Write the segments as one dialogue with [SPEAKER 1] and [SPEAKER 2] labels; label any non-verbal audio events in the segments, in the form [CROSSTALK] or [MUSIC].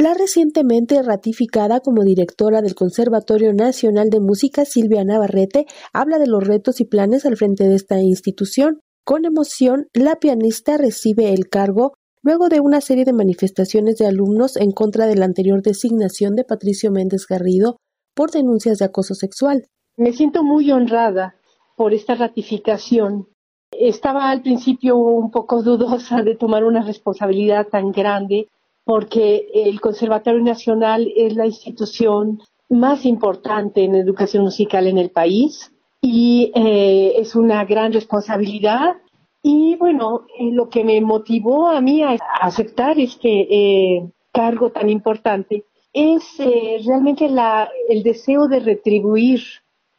[SPEAKER 1] La recientemente ratificada como directora del Conservatorio Nacional de Música, Silvia Navarrete, habla de los retos y planes al frente de esta institución. Con emoción, la pianista recibe el cargo luego de una serie de manifestaciones de alumnos en contra de la anterior designación de Patricio Méndez Garrido por denuncias de acoso sexual.
[SPEAKER 2] Me siento muy honrada por esta ratificación. Estaba al principio un poco dudosa de tomar una responsabilidad tan grande porque el Conservatorio Nacional es la institución más importante en educación musical en el país y eh, es una gran responsabilidad. Y bueno, eh, lo que me motivó a mí a aceptar este eh, cargo tan importante es realmente la, el deseo de retribuir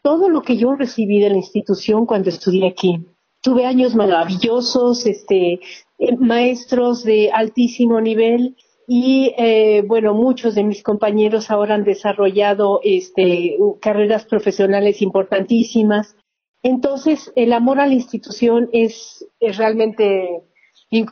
[SPEAKER 2] todo lo que yo recibí de la institución cuando estudié aquí. Tuve años maravillosos, este, maestros de altísimo nivel y eh, bueno, muchos de mis compañeros ahora han desarrollado este, carreras profesionales importantísimas. Entonces, el amor a la institución es, realmente,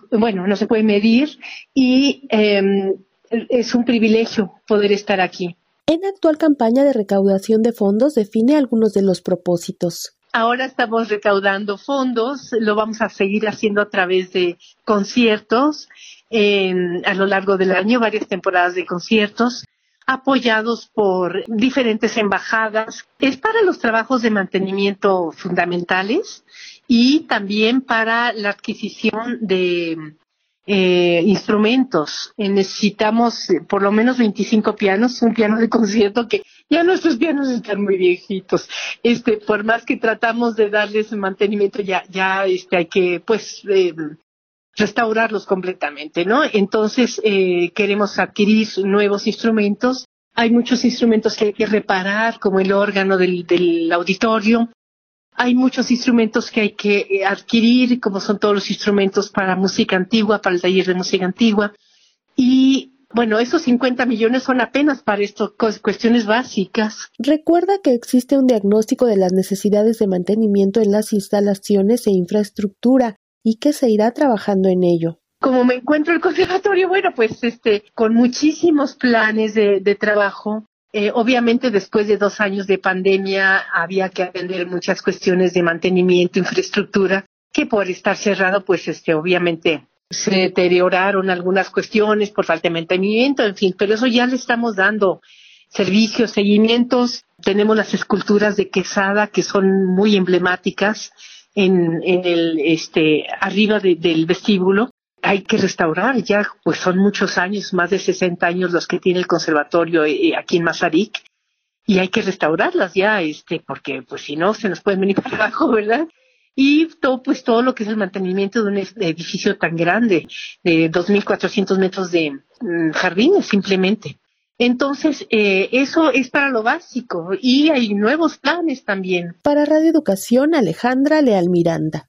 [SPEAKER 2] bueno, no se puede medir y em, es un privilegio poder estar aquí.
[SPEAKER 1] En actual campaña de recaudación de fondos define algunos de los propósitos.
[SPEAKER 2] Ahora estamos recaudando fondos, lo vamos a seguir haciendo a través de conciertos a lo largo del año, varias temporadas de conciertos apoyados por diferentes embajadas. Es para los trabajos de mantenimiento fundamentales y también para la adquisición de eh, instrumentos. Eh, necesitamos eh, por lo menos 25 pianos, un piano de concierto que ya nuestros pianos están muy viejitos. Este, por más que tratamos de darles mantenimiento, ya, ya, este, hay que, pues, eh, restaurarlos completamente, ¿no? Entonces, queremos adquirir nuevos instrumentos. Hay muchos instrumentos que hay que reparar, como el órgano del, del auditorio. Hay muchos instrumentos que hay que eh, adquirir, como son todos los instrumentos para música antigua, para el taller de música antigua. Y bueno, esos 50 millones son apenas para estas cuestiones básicas.
[SPEAKER 1] Recuerda que existe un diagnóstico de las necesidades de mantenimiento en las instalaciones e infraestructura y que se irá trabajando en ello.
[SPEAKER 2] Como me encuentro el conservatorio, bueno, pues este, con muchísimos planes de, trabajo. Eh, obviamente después de dos años de pandemia había que atender muchas cuestiones de mantenimiento, infraestructura, que por estar cerrado, pues este, obviamente se deterioraron algunas cuestiones por falta de mantenimiento, en fin, pero eso ya le estamos dando servicios, seguimientos. Tenemos las esculturas de Quesada que son muy emblemáticas en, el, este, arriba del vestíbulo. Hay que restaurar, ya pues son muchos años, más de 60 años los que tiene el conservatorio eh, aquí en Mazarik, y hay que restaurarlas ya, este, porque pues si no se nos pueden venir [LAUGHS] para abajo, ¿verdad? y todo pues todo lo que es el mantenimiento de un edificio tan grande de 2.400 metros de mm, jardines simplemente entonces, eh, eso es para lo básico y hay nuevos planes también.
[SPEAKER 1] Para Radio Educación, Alejandra Leal Miranda.